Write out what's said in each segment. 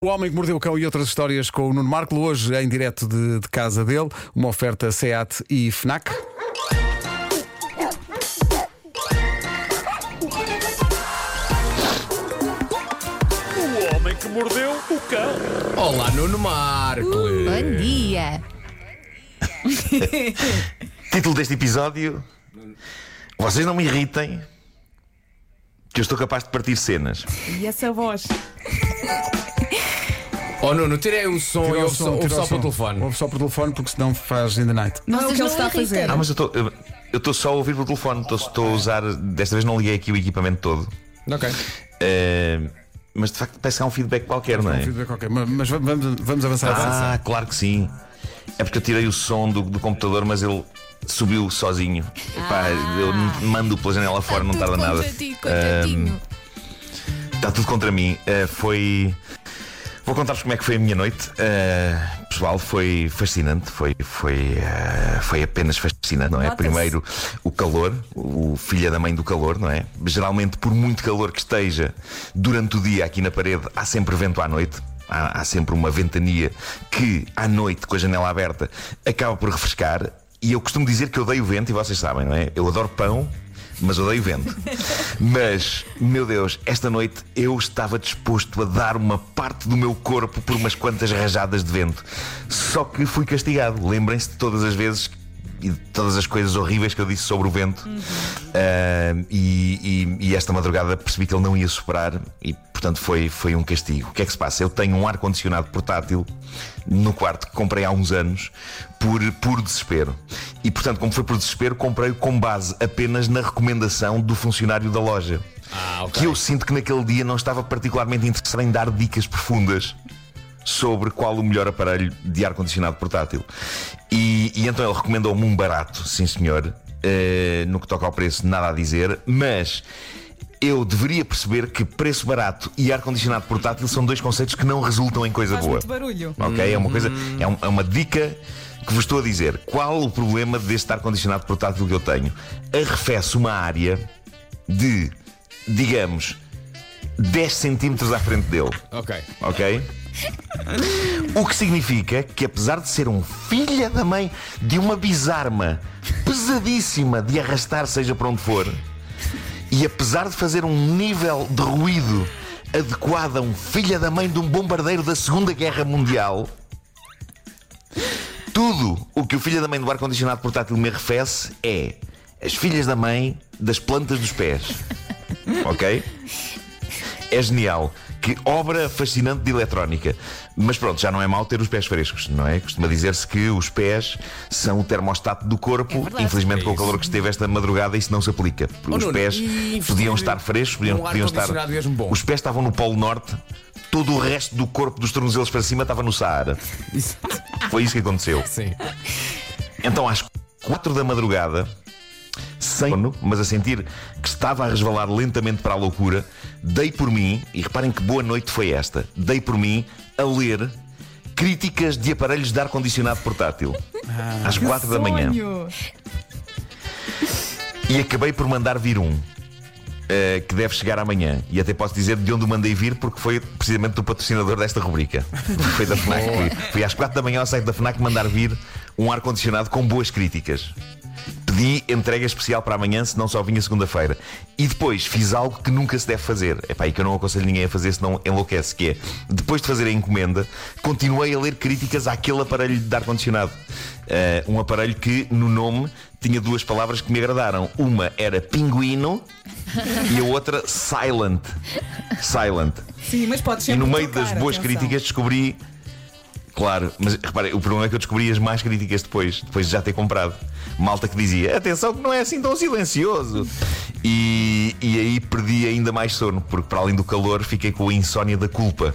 O Homem que Mordeu o Cão e outras histórias com o Nuno Marco, hoje em direto de, de casa dele, uma oferta SEAT e FNAC. O homem que mordeu o cão. Olá, Nuno Marco. Bom dia. Título deste episódio: Vocês não me irritem, que eu estou capaz de partir cenas. E essa voz? Oh, Nuno, tirei o som Tira e o ouve som, só, ouve só o para o telefone. Ouve só por telefone porque senão faz in the night. Não é o que ele está a fazer. Ah, mas eu estou. Eu estou só a ouvir pelo telefone, estou, a usar. Desta vez não liguei aqui o equipamento todo. Ok. Eh, mas de facto parece que há um feedback qualquer, não Um é? feedback qualquer. Mas, mas vamos, vamos avançar. Ah, claro que sim. É porque eu tirei o som do, do computador, mas ele subiu sozinho. Epá, eu mando pela janela fora, não tarda nada. Contra ti, coitadinho. Está tudo contra mim. Uh, foi. Vou contar-vos como é que foi a minha noite. Uh, pessoal, foi fascinante. Foi, foi, uh, foi apenas fascinante, não é? Primeiro, o calor, o filho da mãe do calor, não é? Geralmente, por muito calor que esteja durante o dia aqui na parede, há sempre vento à noite. Há, há sempre uma ventania que, à noite, com a janela aberta, acaba por refrescar. E eu costumo dizer que eu odeio vento, e vocês sabem, não é? Eu adoro pão, mas odeio vento. Mas, meu Deus, esta noite eu estava disposto a dar uma parte do meu corpo por umas quantas rajadas de vento. Só que fui castigado. Lembrem-se de todas as vezes e de todas as coisas horríveis que eu disse sobre o vento. Ah, e, e- e esta madrugada percebi que ele não ia superar e, portanto, foi, foi um castigo. O que é que se passa? Eu tenho um ar-condicionado portátil no quarto que comprei há uns anos por puro desespero. E, portanto, como foi por desespero, comprei com base apenas na recomendação do funcionário da loja. Ah, ok. Que eu sinto que naquele dia não estava particularmente interessado em dar dicas profundas sobre qual o melhor aparelho de ar-condicionado portátil. E, e então ele recomendou-me um barato, sim senhor, eh, no que toca ao preço, nada a dizer, mas. Eu deveria perceber que preço barato e ar-condicionado portátil são dois conceitos que não resultam em coisa boa. barulho. Ok? É uma coisa, é, um- é uma dica que vos estou a dizer. Qual o problema deste ar-condicionado portátil que eu tenho? Arrefece uma área de, digamos, 10 centímetros à frente dele. Ok. Ok? O que significa que, apesar de ser um filho da mãe de uma bizarma pesadíssima de arrastar, seja para onde for, e apesar de fazer um nível de ruído adequado a um filho da mãe de um bombardeiro da Segunda Guerra Mundial, tudo o que o filho da mãe do ar-condicionado portátil me arrefece é as filhas da mãe das plantas dos pés. Ok? É genial. Que obra fascinante de eletrónica. Mas pronto, já não é mau ter os pés frescos, não é? Costuma dizer-se que os pés são o termostato do corpo. verdade. Infelizmente, É com o isso. calor que esteve esta madrugada, isso não se aplica. Oh, os pés e podiam estar frescos, podiam, num podiam estar. Os pés estavam no Polo Norte, todo o resto do corpo dos tornozelos para cima estava no Saara. Isso- Foi isso que aconteceu. Sim. Então, às quatro da madrugada, sono, mas a sentir que estava a resvalar lentamente para a loucura, dei por mim, e reparem que boa noite foi esta, dei por mim a ler críticas de aparelhos de ar-condicionado portátil. às quatro da manhã. E acabei por mandar vir um. eh, que deve chegar amanhã. E até posso dizer de onde o mandei vir, porque foi precisamente do patrocinador desta rubrica. Foi da FNAC. Fui, fui às 4 da manhã ao site da FNAC mandar vir um ar-condicionado com boas críticas. Pedi entrega especial para amanhã, se não só vinha segunda-feira. E depois fiz algo que nunca se deve fazer. É pá, e que eu não aconselho ninguém a fazer, senão enlouquece. Que é, depois de fazer a encomenda, continuei a ler críticas àquele aparelho de ar-condicionado. Eh, um aparelho que, no nome, tinha duas palavras que me agradaram. Uma era pinguino e a outra silent. Silent. Sim, mas pode E sempre no meio trocar, das boas atenção. críticas descobri. Claro, mas reparem, o problema é que eu descobri as más críticas depois, depois de já ter comprado. Malta que dizia: atenção, que não é assim tão silencioso. E, e aí perdi ainda mais sono, porque para além do calor fiquei com a insónia da culpa.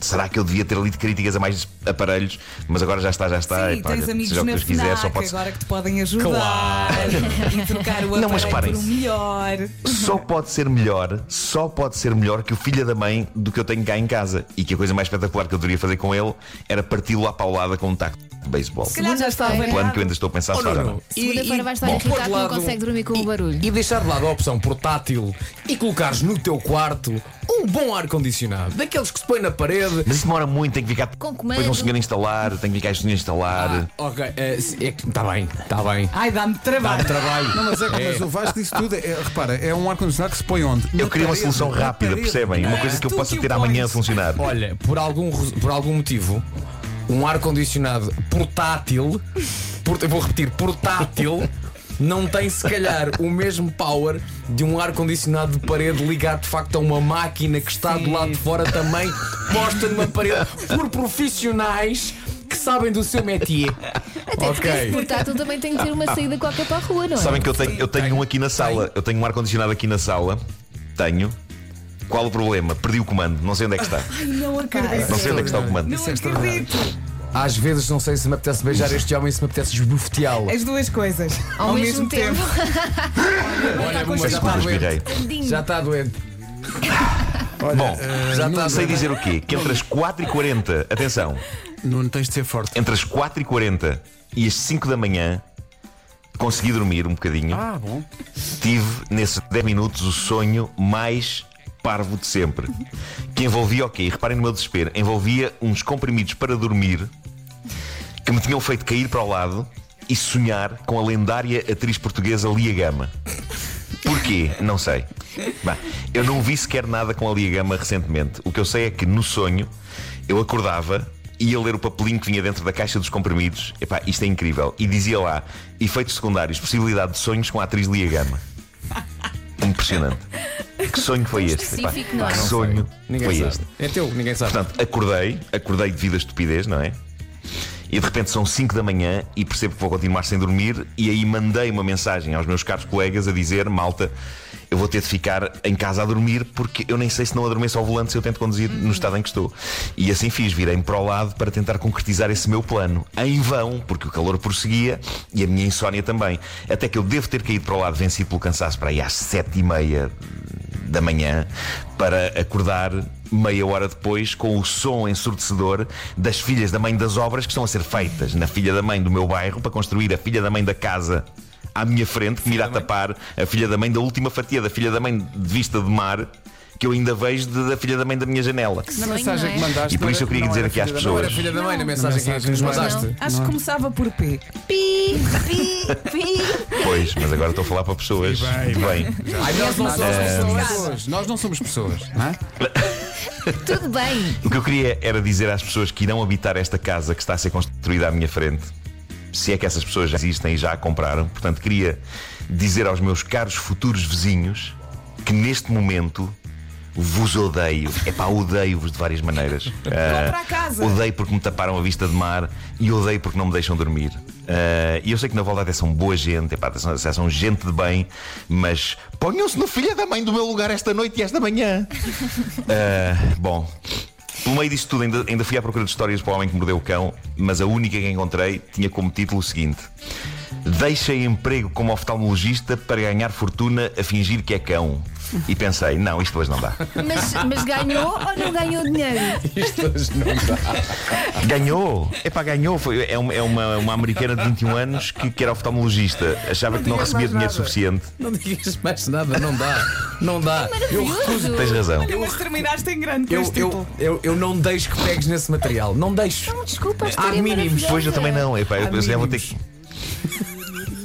Será que eu devia ter lido críticas a mais aparelhos? Mas agora já está, já está. Sim, Epá, tens olha, amigos que na Deus quiser, FNAC só pode, agora que te podem ajudar Claro. e trocar o Não, mas por um melhor. só pode ser melhor, só pode ser melhor que o filho da mãe do que eu tenho cá em casa. E que a coisa mais espetacular que eu deveria fazer com ele era parti-lo à paulada com um taco. de beisebol. Se calhar já está Segunda-feira. Plano que eu ainda estou a pensar se Oh, não, não. Segunda-feira vai estar bom, irritado que não consegue dormir com o barulho. E deixar de lado a opção portátil e colocares no teu quarto um bom ar-condicionado, daqueles que se põe na parede. Mas isso demora muito, tem que ficar. Com Depois comando. um senhor a instalar, tem que ficar este senhor a instalar. Ah, ok, está bem, está bem. Ai, dá-me Dá trabalho. trabalho. Não, mas, é, mas o Vasco disse tudo. É, repara, é um ar-condicionado que se põe onde? eu Na queria uma parede, solução na rápida, parede. percebem? Uma coisa que eu Tu possa que o ter amanhã a pões. funcionar. Olha, por algum, res- por algum motivo, um ar-condicionado portátil, por- eu vou repetir, portátil, não tem se calhar o mesmo power de um ar-condicionado de parede ligado de facto a uma máquina que está do lado de fora também posta numa parede por profissionais que sabem do seu métier. Até porque esse ok. portátil também tem que ter uma saída qualquer para a rua, não é? Sabem que eu tenho, eu tenho um aqui na sala. Eu tenho um ar-condicionado aqui na sala. Tenho. Qual o problema? Perdi o comando, não sei onde é que está. Ai, não acredito. Não sei onde é que está o comando. Não acredito. Às vezes não sei se me apetece beijar este homem e se me apetece esbofeteá-lo. As duas coisas. Ao, mesmo, tempo. Olha, com mas já está doente. Já está doente. Bom, Já não está sei dizer o quê? Que entre as 4h40, atenção, Nuno, tens de ser forte. entre as 4h40 e as 5 da manhã, consegui dormir um bocadinho. Ah, bom. Tive nesses 10 minutos o sonho mais parvo de sempre. Que envolvia o quê? Reparem no meu desespero. Envolvia uns comprimidos para dormir que me tinham feito cair para o lado e sonhar com a lendária atriz portuguesa Lia Gama. Porquê? Não sei. Bem, eu não vi sequer nada com a Lia Gama recentemente. O que eu sei é que no sonho eu acordava ia ler o papelinho que vinha dentro da caixa dos comprimidos. Epá, isto é incrível. E dizia lá: efeitos secundários, possibilidade de sonhos com a atriz Lia Gama. Impressionante. Que sonho foi este? Específico, não é? que Não sonho Ninguém foi sabe. este? É teu, ninguém sabe. Portanto, acordei, acordei devido à estupidez, não é? E de repente são 5 da manhã e percebo que vou continuar sem dormir. E aí mandei uma mensagem aos meus caros colegas a dizer: Malta, eu vou ter de ficar em casa a dormir porque eu nem sei se não adormeço ao volante se eu tento conduzir no estado em que estou. E assim fiz, virei-me para o lado para tentar concretizar esse meu plano. Em vão, porque o calor prosseguia e a minha insónia também. Até que eu devo ter caído para o lado vencido pelo cansaço para aí às 7 e meia da manhã para acordar meia hora depois com o som ensurdecedor das filhas da mãe das obras que estão a ser feitas na filha da mãe do meu bairro para construir a filha da mãe da casa à minha frente, que me irá tapar a filha da mãe da última fatia da filha da mãe de vista de mar que eu ainda vejo de- da filha da mãe da minha janela. Na Sonho, mensagem não é? que mandaste. E por isso eu queria não dizer era aqui às filha da Não pessoas. era filha da mãe na mensagem que, que nos mandaste. Acho que começava por P. Pi, pi, pi. Pois, mas agora estou a falar para pessoas. Muito bem. Ai, nós não Nós somos não somos pessoas. pessoas. Nós não somos pessoas. Não é? Tudo bem. O que eu queria era dizer às pessoas que irão habitar esta casa que está a ser construída à minha frente, se é que essas pessoas já existem e já a compraram, portanto, queria dizer aos meus caros futuros vizinhos que neste momento vos odeio. É pá, odeio-vos de várias maneiras. Ah, Compra a casa. Odeio porque me taparam a vista de mar e odeio porque não me deixam dormir. Ah, E eu sei que na volta até são boa gente, epá, são, são gente de bem, mas ponham-se no filho da mãe do meu lugar esta noite e esta manhã. Ah, bom, pelo meio disto tudo, ainda, ainda fui à procura de histórias para o homem que mordeu o cão, mas a única que encontrei tinha como título o seguinte: Deixei emprego como oftalmologista para ganhar fortuna a fingir que é cão. E pensei, não, isto hoje não dá. Mas, mas ganhou ou não ganhou dinheiro? Isto hoje não dá. Ganhou! Epá, ganhou! Foi, é uma, é uma, uma americana de 21 anos que, que era oftalmologista. Achava que não recebia dinheiro nada. suficiente. Não digas mais nada, não dá. Não dá. Eu recuso. Tens razão. Mas terminaste em grande com Eu, este eu, eu, eu não deixo que pegues nesse material. Não deixo. Não, desculpa, a Há é mínimos. Pois eu também não. Epá, eu, eu já vou ter que.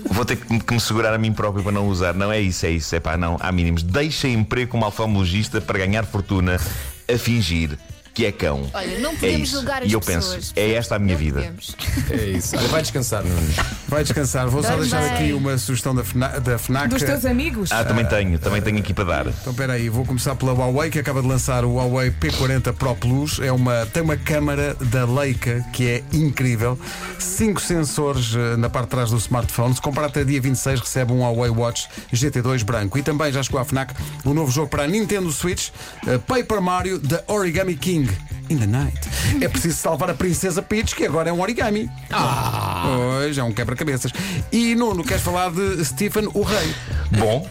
Vou ter que, me segurar a mim próprio para não usar. Não é isso, é isso. Epá, não, há mínimos. Deixa emprego como oftalmologista para ganhar fortuna a fingir que é cão. Olha, não é podemos isso. julgar as E eu pessoas. penso, é esta a minha Não vida. podemos. É isso. Olha, vai descansar, Nuno. Vai descansar. Vou só Dorme deixar bem. aqui uma sugestão da FNAC. Da FNAC. Dos teus amigos? Ah, também tenho, também tenho aqui para dar. Então espera aí, vou começar pela Huawei que acaba de lançar o Huawei P40 Pro Plus. É uma, tem uma câmara da Leica que é incrível. Cinco sensores eh, na parte de trás do smartphone. Se comprar até dia 26 recebe um Huawei Watch GT2 branco. E também já chegou à FNAC o novo jogo para a Nintendo Switch, eh, Paper Mario The Origami King. In the night. É preciso salvar a Princesa Peach, que agora é um origami. Pois, é um quebra-cabeças. E Nuno, queres falar de Stephen o Rei? Bom,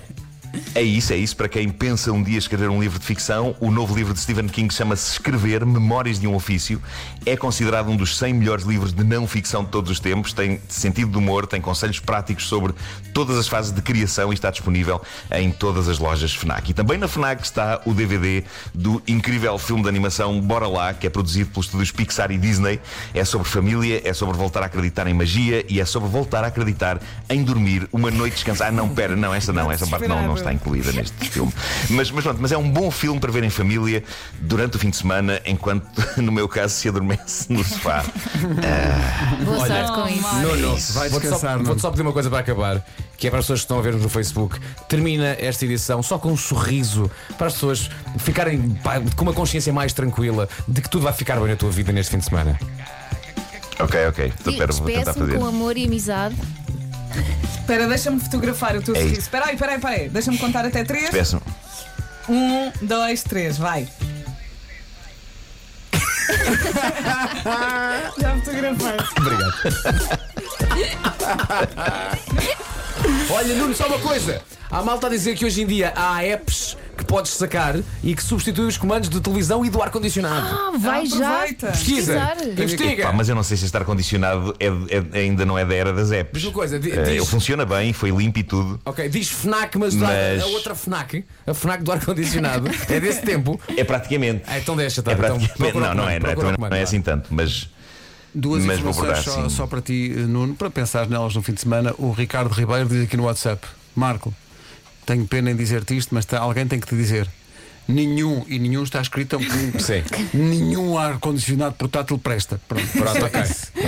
É isso, é isso. Para quem pensa um dia escrever um livro de ficção, o novo livro de Stephen King chama-se Escrever Memórias de um Ofício. É considerado um dos 100 melhores livros de não ficção de todos os tempos. Tem sentido de humor, tem conselhos práticos sobre todas as fases de criação e está disponível em todas as lojas Fnac. E também na Fnac está o DVD do incrível filme de animação Bora Lá, que é produzido pelos estúdios Pixar e Disney. É sobre família, é sobre voltar a acreditar em magia e é sobre voltar a acreditar em dormir uma noite descansar. Ah, não, pera, não, esta não, esta parte não, não está incluída neste filme. Mas, mas pronto, mas é um bom filme para ver em família durante o fim de semana, enquanto, no meu caso, se adormece no sofá. Boa sorte com isso. Nuno, Vai vou-te descansar, só, Nuno. vou-te só pedir uma coisa para acabar, que é para as pessoas que estão a ver no Facebook. Termina esta edição só com um sorriso para as pessoas ficarem com uma consciência mais tranquila de que tudo vai ficar bem na tua vida neste fim de semana. Ok, ok. Então, vou tentar fazer. com amor e amizade. Espera, deixa-me fotografar o teu É sorriso. Espera aí, espera aí, espera aí. Deixa-me contar até três. Peço. Um, dois, três, vai. Já fotografei. Obrigado. Olha, Nuno, só uma coisa. Há malta a dizer que hoje em dia há apps que podes sacar e que substituem os comandos de televisão e do ar-condicionado. Ah, vai já aproveita. Pesquisa, pesquisar. investiga. Pá, mas eu não sei se este ar-condicionado é, é- ainda não é da era das apps. Diz uma coisa, di- Eh, diz- ele funciona bem, foi limpo e tudo. Ok, diz FNAC, mas, Mas- a outra FNAC, a FNAC do ar-condicionado, é desse tempo. É praticamente. Ah, então deixa, tá? É então, praticamente. procura o não, não é, comando, não é, procura o também comando, não é vá. assim tanto, mas. Duas Mas vou informações abordar, só, sim. só para ti, Nuno, para pensar nelas no fim de semana. O Ricardo Ribeiro diz aqui no WhatsApp: Marco, tenho pena em dizer-te isto, mas tá- alguém tem que te dizer. Nenhum, e nenhum está escrito, Sim. nenhum ar-condicionado portátil presta. Pronto, Pronto, ok.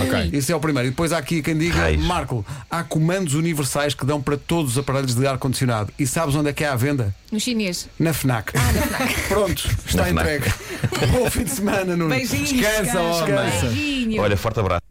ok. Isso é o primeiro. E depois há aqui quem diga. Marco, há comandos universais que dão para todos os aparelhos de ar-condicionado. E sabes onde é que é à venda? No chinês. Na FNAC. Pronto, está Na FNAC. entregue. Bom fim de semana, Nuno. Beijinhos. Descansa, descansa. homem. Descansa. Beijinho. Olha, forte abraço.